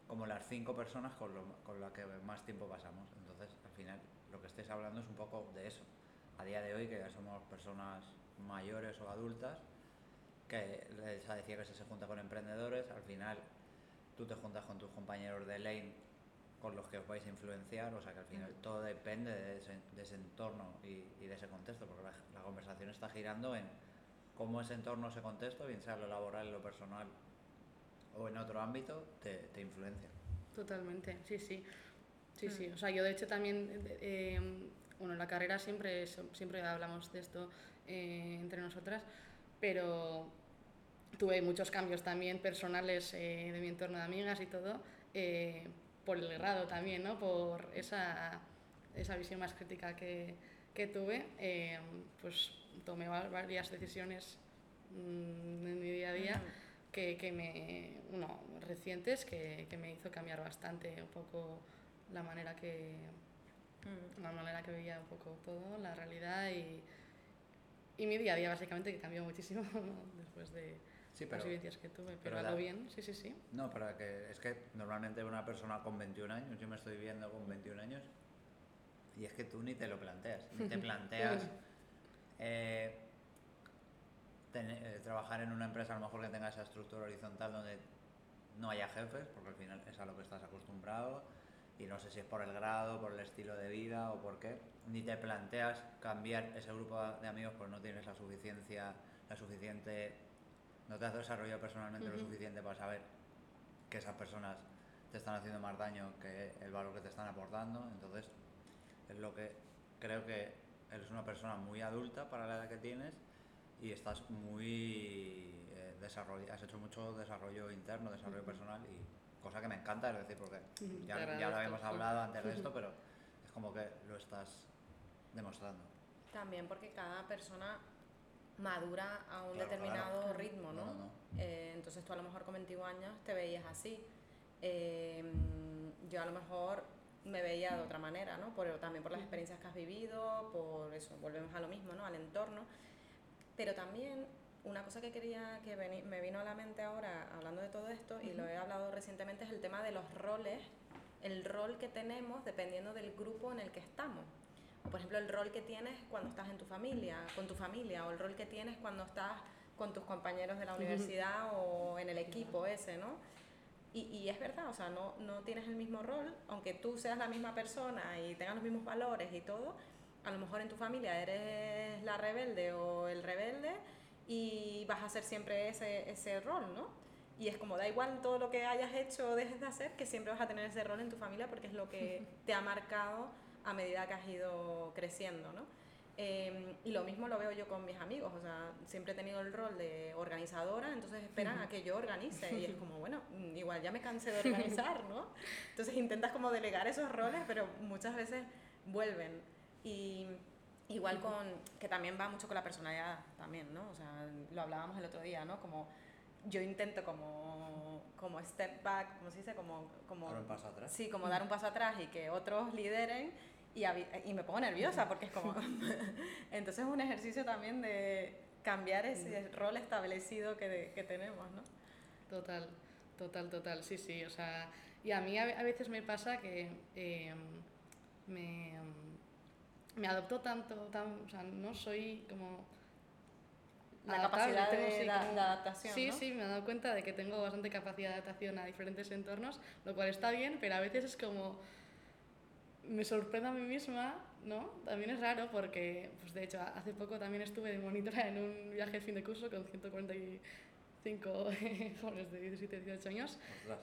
como las cinco personas con, lo, con las que más tiempo pasamos entonces al final lo que estáis hablando es un poco de eso a día de hoy que ya somos personas mayores o adultas que esa decía que se junta con emprendedores al final tú te juntas con tus compañeros de lane con los que os vais a influenciar, o sea que al final todo depende de ese, de ese entorno y, y de ese contexto, porque la, la conversación está girando en cómo ese entorno, ese contexto, bien sea lo laboral, lo personal o en otro ámbito, te, te influencia. Totalmente, sí, sí. Sí, sí. O sea, yo de hecho también, eh, bueno, en la carrera siempre, siempre hablamos de esto eh, entre nosotras, pero tuve muchos cambios también personales eh, de mi entorno de amigas y todo, eh, por el grado también, ¿no? Por esa, esa visión más crítica que, que tuve, eh, pues tomé va- varias decisiones mm, en mi día a día que, que me, no, recientes que, que me hizo cambiar bastante un poco la manera que, Mm. la manera que veía un poco todo, la realidad y, y mi día a día básicamente que cambió muchísimo [laughs] después de Sí, las vivencias que tuve, pero, pero bien, sí, sí, sí. No, pero que es que normalmente una persona con 21 años, yo me estoy viendo con 21 años, y es que tú ni te lo planteas, ni te [laughs] planteas eh, eh, trabajar en una empresa a lo mejor que tenga esa estructura horizontal donde no haya jefes, porque al final es a lo que estás acostumbrado, y no sé si es por el grado, por el estilo de vida o por qué, ni te planteas cambiar ese grupo de amigos porque no tienes la suficiencia, la suficiente, no te has desarrollado personalmente lo Ujú. suficiente para saber que esas personas te están haciendo más daño que el valor que te están aportando, entonces es lo que creo que eres una persona muy adulta para la edad que tienes y estás muy eh, desarroll- has hecho mucho desarrollo interno, desarrollo Ujú. personal y cosa que me encanta, es decir, porque ya, ya lo habíamos hablado antes de esto, pero es como que lo estás demostrando. También porque cada persona madura a un Claro, determinado claro. ritmo, ¿no? No, no, no. Eh, entonces tú a lo mejor con 21 años te veías así. Eh, yo a lo mejor me veía de otra manera, ¿no? Por, también por las experiencias que has vivido, por eso, volvemos a lo mismo, ¿no? Al entorno. Pero también una cosa que quería, que veni- me vino a la mente ahora hablando de todo esto, y lo he hablado recientemente, es el tema de los roles, el rol que tenemos dependiendo del grupo en el que estamos. Por ejemplo, el rol que tienes cuando estás en tu familia, con tu familia, o el rol que tienes cuando estás con tus compañeros de la universidad o en el equipo ese, ¿no? Y, y es verdad, o sea, no, no tienes el mismo rol, aunque tú seas la misma persona y tengas los mismos valores y todo, a lo mejor en tu familia eres la rebelde o el rebelde y vas a hacer siempre ese, ese rol, ¿no? Y es como, da igual todo lo que hayas hecho o dejes de hacer, que siempre vas a tener ese rol en tu familia porque es lo que [laughs] te ha marcado a medida que has ido creciendo, ¿no? Eh, y lo mismo lo veo yo con mis amigos, o sea, siempre he tenido el rol de organizadora, entonces esperan a que yo organice y es [laughs] como, bueno, mm, igual ya me cansé de organizar, ¿no? Entonces intentas como delegar esos roles, pero muchas veces vuelven. Y igual con, que también va mucho con la personalidad también, ¿no? O sea, lo hablábamos el otro día, ¿no? Como yo intento como, como step back, ¿cómo se dice? Como, como, Dar un paso atrás. Sí, como dar un paso atrás y que otros lideren y, y me pongo nerviosa porque es como... [laughs] Entonces es un ejercicio también de cambiar ese rol establecido que, de- que tenemos, ¿no? Total, total, total, sí, sí, o sea, y a mí a, ve- a veces me pasa que eh, me, me adopto tanto, tan, o sea, no soy como... La adaptable, capacidad tengo, de, sí, como- de adaptación, Sí, ¿no? sí, me he dado cuenta de que tengo bastante capacidad de adaptación a diferentes entornos, lo cual está bien, pero a veces es como me sorprendo a mí misma, ¿no? También es raro porque, pues de hecho, hace poco también estuve de monitora en un viaje de fin de curso con 145 [laughs] jóvenes de 17 18 años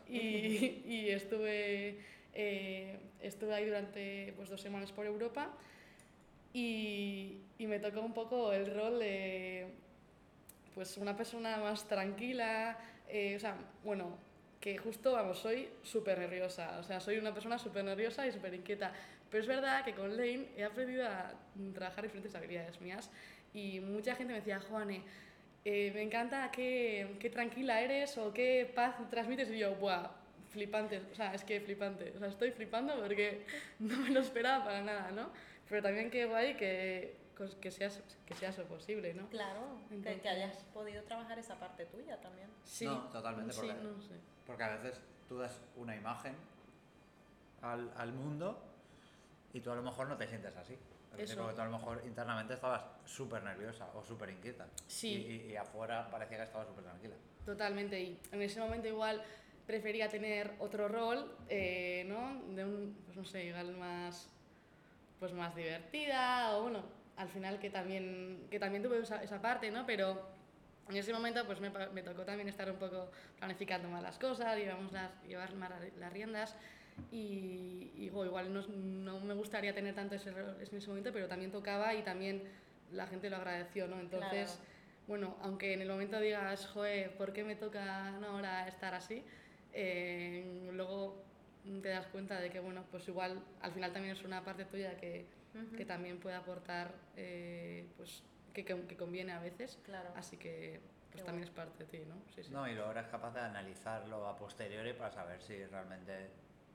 y, y estuve, eh, estuve ahí durante pues, dos semanas por Europa y, y me tocó un poco el rol de pues una persona más tranquila, eh, o sea, bueno, que justo, vamos, soy súper nerviosa, o sea, soy una persona súper nerviosa y súper inquieta, pero es verdad que con Lane he aprendido a trabajar diferentes habilidades mías y mucha gente me decía, Juane, eh, me encanta qué, qué tranquila eres o qué paz transmites y yo, ¡buah! Flipante, o sea, es que flipante, o sea, estoy flipando porque [laughs] no me lo esperaba para nada, ¿no? Pero también qué guay que, que, seas, que sea eso posible, ¿no? Claro, que, Entonces- que hayas podido trabajar esa parte tuya también. Sí, No, totalmente, Sí, porque- no sé. Porque a veces tú das una imagen al, al mundo y tú a lo mejor no te sientes así. Porque tú a lo mejor internamente estabas súper nerviosa o súper inquieta. Sí. Y, y- y afuera parecía que estabas súper tranquila. Totalmente, y en ese momento igual prefería tener otro rol, eh, ¿no? De un, pues no sé, igual más, pues más divertida, o bueno, al final que también, que también tuve esa, esa parte, ¿no? Pero en ese momento pues me, me tocó también estar un poco planificando más las cosas, llevamos las, llevar más las- riendas, y, y, jo, igual no, no me gustaría tener tanto ese en ese momento, pero también tocaba y también la gente lo agradeció, ¿no? Entonces... Claro. Bueno, aunque en el momento digas, joder, ¿por qué me toca ahora estar así? Eh, luego te das cuenta de que, bueno, pues igual al final también es una parte tuya que, Ujú. que también puede aportar, eh, pues que, que, conviene a veces. Claro. Así que pues Qué también es parte de ti, ¿no? Sí, sí. No, y luego eres capaz de analizarlo a posteriori para saber si realmente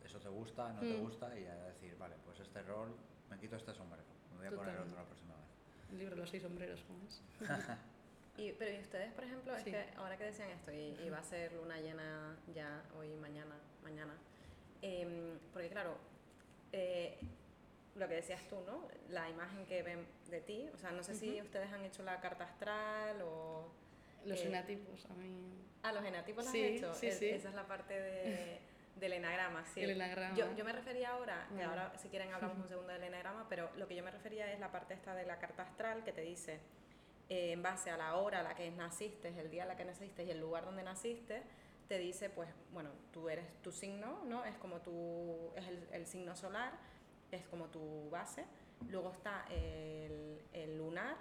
eso te gusta, no te Mm. gusta y decir, vale, pues este rol, me quito este sombrero, me voy a poner Totalmente. otro la próxima vez. El libro Los seis sombreros, ¿cómo es? [laughs] [laughs] Y, pero y ustedes, por ejemplo, Sí. es que ahora que decían esto, y, y va a ser luna llena ya hoy, mañana, mañana, em, porque claro, eh, lo que decías tú, ¿no? La imagen que ven de ti, o sea, no sé si Ujú. ustedes han hecho la carta astral o... Los Eh, enatipos, a mí... Ah, los enatipos los Sí, has hecho. sí, sí. Esa es la parte de, [laughs] del enagrama, sí. El enagrama. Yo, yo me refería ahora, que ahora si quieren hablamos un [laughs] segundo del enagrama, pero lo que yo me refería es la parte esta de la carta astral que te dice, eh, en base a la hora a la que naciste, el día a la que naciste y el lugar donde naciste, te dice, pues, bueno, tú eres tu signo, ¿no? Es como tu, es el, el signo solar, es como tu base. Luego está el, el lunar,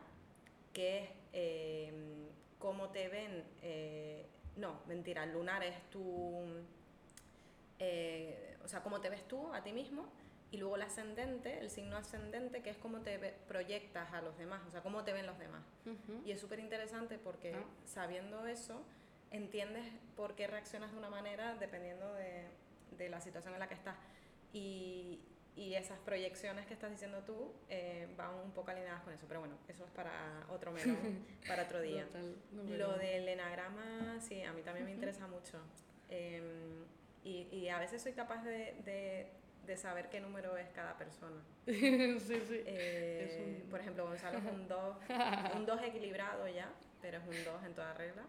que es eh, cómo te ven, eh, no, mentira, el lunar es tu, eh, o sea, cómo te ves tú a ti mismo, y luego el ascendente, el signo ascendente, que es cómo te proyectas a los demás, o sea, cómo te ven los demás. Y es súper interesante porque Ah. sabiendo eso, entiendes por qué reaccionas de una manera dependiendo de, de la situación en la que estás. Y, y esas proyecciones que estás diciendo tú eh, van un poco alineadas con eso. Pero bueno, eso es para otro melón, [laughs] para otro día. Total, no, Lo del enagrama, sí, a mí también me interesa mucho. Em, y, y a veces soy capaz de, de, de saber qué número es cada persona. [laughs] sí, sí. Eh, un- Por ejemplo, Gonzalo es un [laughs] 2, un 2 equilibrado ya, pero es un 2 en toda regla.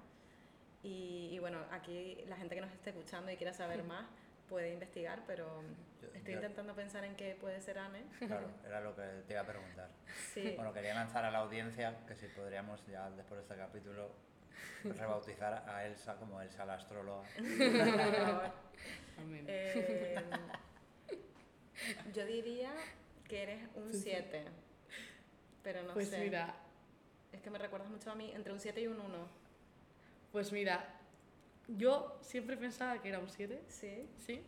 Y, y bueno, aquí la gente que nos esté escuchando y quiera saber más puede investigar, pero Yo- estoy yo- intentando pensar en qué puede ser Anne. Claro, era lo que te iba a preguntar. Sí, Bueno, quería lanzar a la audiencia que si podríamos ya después de este capítulo rebautizar a Elsa como Elsa la astróloga. [laughs] Eh, yo diría que eres un 7, pero no pues sé. mira, Es que me recuerdas mucho a mí, entre un 7 y un 1. pues mira, yo siempre pensaba que era un 7, Sí. sí,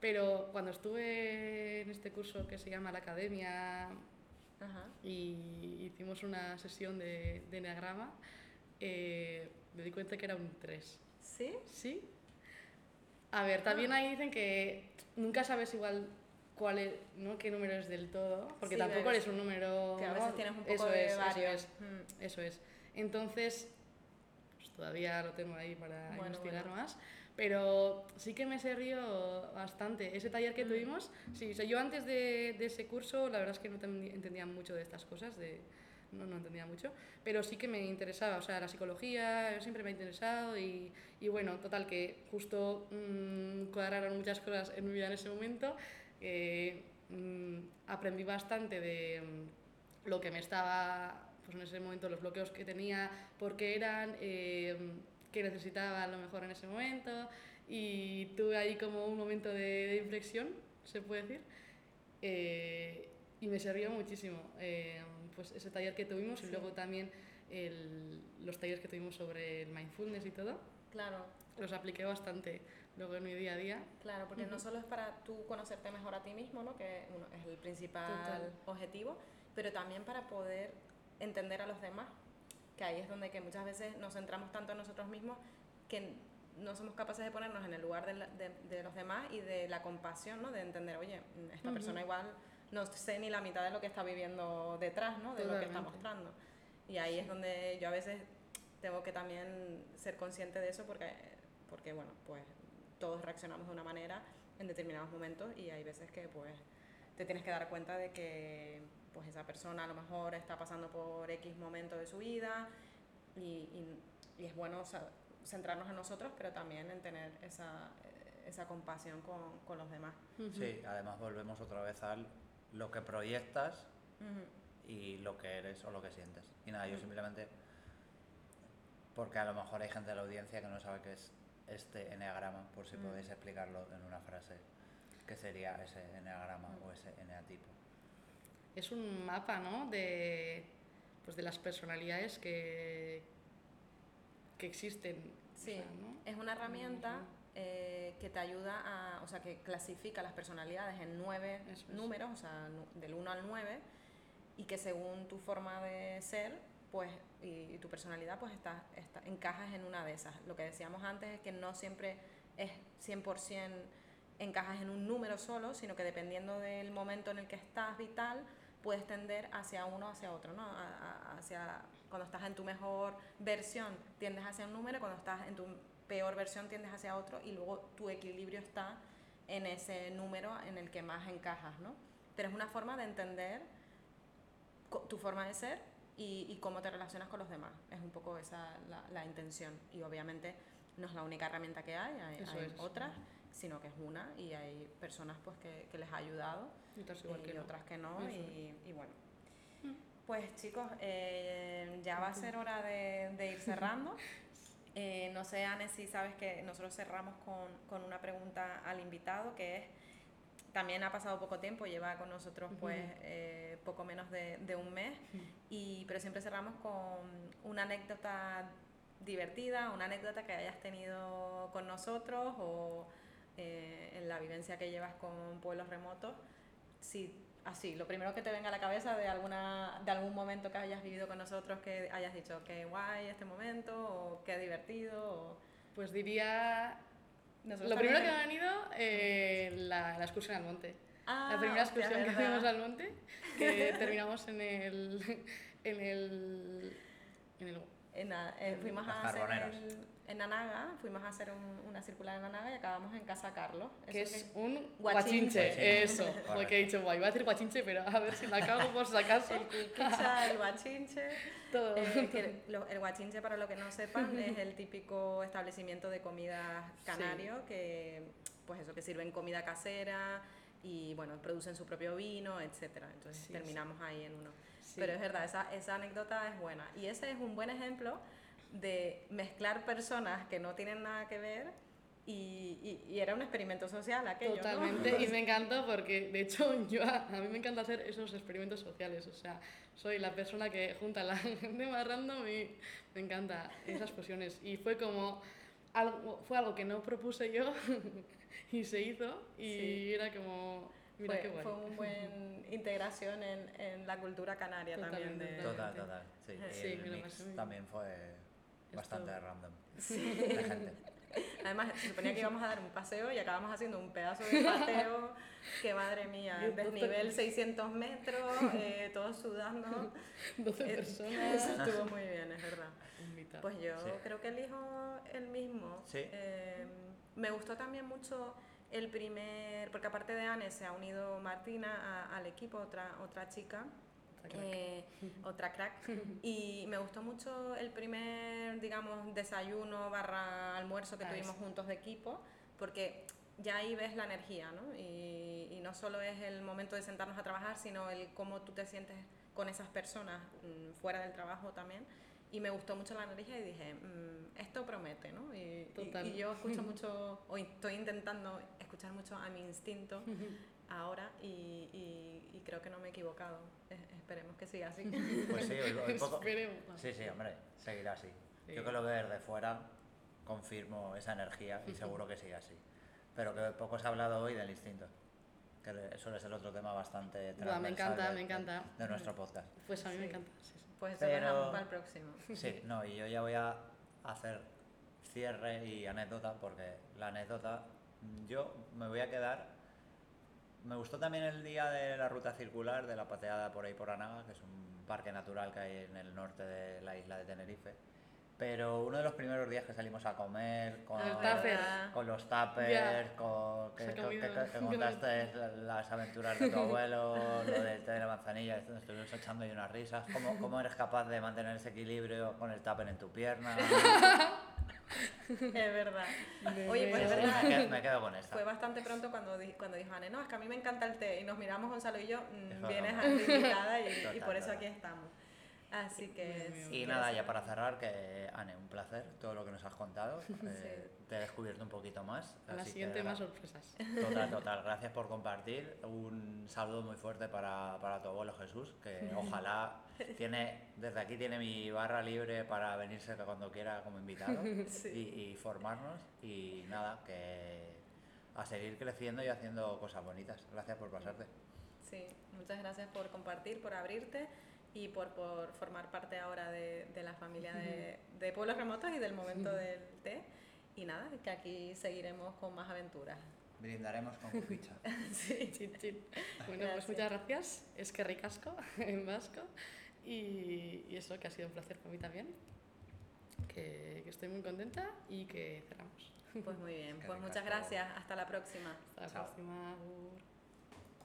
pero cuando estuve en este curso que se llama la Academia Ajá. y hicimos una sesión de, de enneagrama, eh, me di cuenta que era un 3. ¿Sí? Sí. A ver, también ahí dicen que nunca sabes igual cuál es, ¿no? qué número es del todo, porque Sí, tampoco eres un número... Que a ¿no? veces tienes un poco Eso de es, varios. Eso es, Mm. eso es. Entonces, todavía lo tengo ahí para Bueno, investigar bueno. más, pero sí que me se río bastante. Ese taller que Mm. tuvimos, sí, o sea, yo antes de, de ese curso la verdad es que no ten- entendía mucho de estas cosas, de, no, no entendía mucho, pero sí que me interesaba, o sea, la psicología siempre me ha interesado y, y bueno, total, que justo mm, cuadraron muchas cosas en mi vida en ese momento. eh, mm, aprendí bastante de mm, lo que me estaba, pues en ese momento, los bloqueos que tenía, por qué eran, eh, qué necesitaba a lo mejor en ese momento y tuve ahí como un momento de, de inflexión, se puede decir, eh, y me sirvió muchísimo eh, pues ese taller que tuvimos Sí. y luego también el- los talleres que tuvimos sobre el mindfulness y todo, Claro, los apliqué bastante luego en mi día a día. claro, porque no Ujú. solo es para tú conocerte mejor a ti mismo, ¿no? que uno, es el principal Total. objetivo, pero también para poder entender a los demás, que ahí es donde que muchas veces nos centramos tanto en nosotros mismos que no somos capaces de ponernos en el lugar de, la- de- de los demás y de la compasión, ¿no? de entender, oye, esta Ujú. persona igual no sé ni la mitad de lo que está viviendo detrás, ¿no? de lo que está Totalmente. mostrando. Y ahí es donde yo a veces tengo que también ser consciente de eso porque, porque bueno, pues todos reaccionamos de una manera en determinados momentos y hay veces que pues te tienes que dar cuenta de que pues esa persona a lo mejor está pasando por X momento de su vida y, y- y es bueno centrarnos en nosotros, pero también en tener esa, eh, esa compasión con, con los demás. Sí, además volvemos otra vez al lo que proyectas y lo que eres o lo que sientes. Y nada, yo simplemente, porque a lo mejor hay gente de la audiencia que no sabe qué es este enneagrama, por si podéis explicarlo en una frase, ¿qué sería ese enneagrama Mm. o ese eneatipo? Es un mapa, ¿no? De, pues de las personalidades que, que existen. o Sí, sea, ¿no? es una herramienta eh, que te ayuda a, o sea, que clasifica las personalidades en nueve es. números, o sea, del 1 al 9, y que según tu forma de ser, pues, y, y tu personalidad, pues está, está- encajas en una de esas. Lo que decíamos antes es que no siempre es 100% encajas en un número solo, sino que dependiendo del momento en el que estás vital, puedes tender hacia uno hacia otro, ¿no? A- a- hacia, cuando estás en tu mejor versión tiendes hacia un número, cuando estás en tu peor versión tiendes hacia otro y luego tu equilibrio está en ese número en el que más encajas, ¿no? Pero es una forma de entender tu forma de ser y, y cómo te relacionas con los demás. Es un poco esa la, la intención y obviamente no es la única herramienta que hay, hay, hay otras, sino que es una y hay personas pues que, que les ha ayudado Y otras igual y que no. que y, y bueno. Mm. Pues chicos, eh, ya va a ser hora de, de ir cerrando. [laughs] Eh, no sé, Anne, si sabes que nosotros cerramos con, con una pregunta al invitado, que es, también ha pasado poco tiempo, lleva con nosotros pues eh, poco menos de, de un mes, y, pero siempre cerramos con una anécdota divertida, una anécdota que hayas tenido con nosotros o eh, en la vivencia que llevas con pueblos remotos. Si, así, lo primero que te venga a la cabeza de, alguna, de algún momento que hayas vivido con nosotros que hayas dicho qué guay este momento o qué divertido. O... Pues diría. Nosotros Lo primero que me ha venido, eh, la, la excursión al monte. Ah, la primera hostia, excursión que fuimos al monte, que [laughs] terminamos en el. en el. en el. En la- eh, fuimos a hacer el- en Anaga, fuimos a hacer un- una circular en Anaga y acabamos en Casa Carlos. que es que- un Guachinche. guachinche, eso, Correcto. porque he dicho, guay, iba a decir guachinche, pero a ver si la cago por si acaso. el el guachinche. [laughs] Todo. Eh, que lo- el guachinche, para los que no sepan, es el típico establecimiento de comidas canario que, pues eso, que sirven comida casera y, bueno, producen su propio vino, etcétera. Entonces Sí, terminamos ahí en uno. Sí. Pero es verdad, esa, esa anécdota es buena. Y ese es un buen ejemplo de mezclar personas que no tienen nada que ver y, y- y era un experimento social aquello, ¿no? Totalmente, y me [laughs] encantó porque, de hecho, [laughs] yo a, a mí me encanta hacer esos experimentos sociales, o sea, soy la persona que junta a la gente más random y me encanta esas fusiones. Y fue como, algo, fue algo que no propuse yo [laughs] y se hizo y Sí. era como, mira fue, qué guay. fue una buena integración en, en la cultura canaria también. De, Total, total. Sí, Sí, el mix también fue bastante Esto- random. De gente. Además, se suponía que íbamos a dar un paseo y acabamos haciendo un pedazo de paseo que, madre mía, desnivel 600 metros, eh, todos sudando. [laughs] 12 Eh, personas. Eso estuvo muy bien, es verdad. Pues yo Sí. creo que elijo el mismo. Sí. Eh, me gustó también mucho el primer, porque aparte de Anne se ha unido Martina a- al equipo, otra, otra chica, crack. eh, [laughs] otra crack. Y me gustó mucho el primer, digamos, desayuno barra almuerzo que Ah, tuvimos eso. juntos de equipo, porque ya ahí ves la energía, ¿no? Y, y no solo es el momento de sentarnos a trabajar, sino el cómo tú te sientes con esas personas mm, fuera del trabajo también. Y me gustó mucho la energía y dije, mm, esto promete, ¿no? Y, y- y yo escucho [laughs] mucho, o estoy intentando escuchar mucho a mi instinto [laughs] ahora y, y- y creo que no me he equivocado. Es- esperemos que siga así. [laughs] Pues sí, [laughs] hoy, hoy poco... Esperemos. Sí, sí, hombre, seguirá así. Sí. Yo que lo veo desde fuera, confirmo esa energía y [laughs] seguro que sigue así. Pero que poco se ha hablado hoy del instinto, que le- suele ser otro tema bastante Buah, me transversal encanta, de- me encanta. de nuestro podcast. Pues a mí me Sí. encanta. sí, sí. Pues eso Pero- para el próximo. Sí, no, y yo ya voy a hacer cierre y anécdota, porque la anécdota, yo me voy a quedar. Me gustó también el día de la ruta circular, de la pateada por ahí por Anaga, que es un parque natural que hay en el norte de la isla de Tenerife. Pero uno de los primeros días que salimos a comer con, con los tuppers, Ya. con, que, que- que- que [laughs] contaste la- las aventuras de tu abuelo, lo del té de la manzanilla, esto- estuvimos echando ahí unas risas. ¿Cómo, ¿Cómo eres capaz de mantener ese equilibrio con el tupper en tu pierna? [laughs] [laughs] Es verdad. Me Oye, pues es verdad. me, quedo, me quedo con esta. Fue bastante pronto cuando, di- cuando dijo Anne, no, es que a mí me encanta el té. Y nos miramos Gonzalo y yo, mm, vienes a invitada y, [laughs] y por eso aquí estamos. Así que... Sí, Y que nada, ya para cerrar, que Anne, un placer todo lo que nos has contado. [laughs] Eh, Te he descubierto un poquito más. A la así que siguiente gra- más sorpresas. Total, [laughs] total. Gracias por compartir. Un saludo muy fuerte para, para tu abuelo Jesús, que ojalá [laughs] tiene, desde aquí tiene mi barra libre para venirse cuando quiera como invitado Sí. y, y formarnos. Y nada, que a seguir creciendo y haciendo cosas bonitas. Gracias por pasarte. Sí, muchas gracias por compartir, por abrirte y por, por formar parte ahora de, de la familia de, de Pueblos Remotos y del momento del té. Y nada, que aquí seguiremos con más aventuras. Brindaremos con cupicha. [laughs] Sí. Chin, chin. Bueno, Gracias. pues muchas gracias. Es que ricasco [laughs] en vasco. Y, y eso, que ha sido un placer para mí también. Que, que estoy muy contenta y que cerramos. Pues muy bien, Qué pues muchas ricasco. gracias. Hasta la próxima. Hasta la Chao. próxima.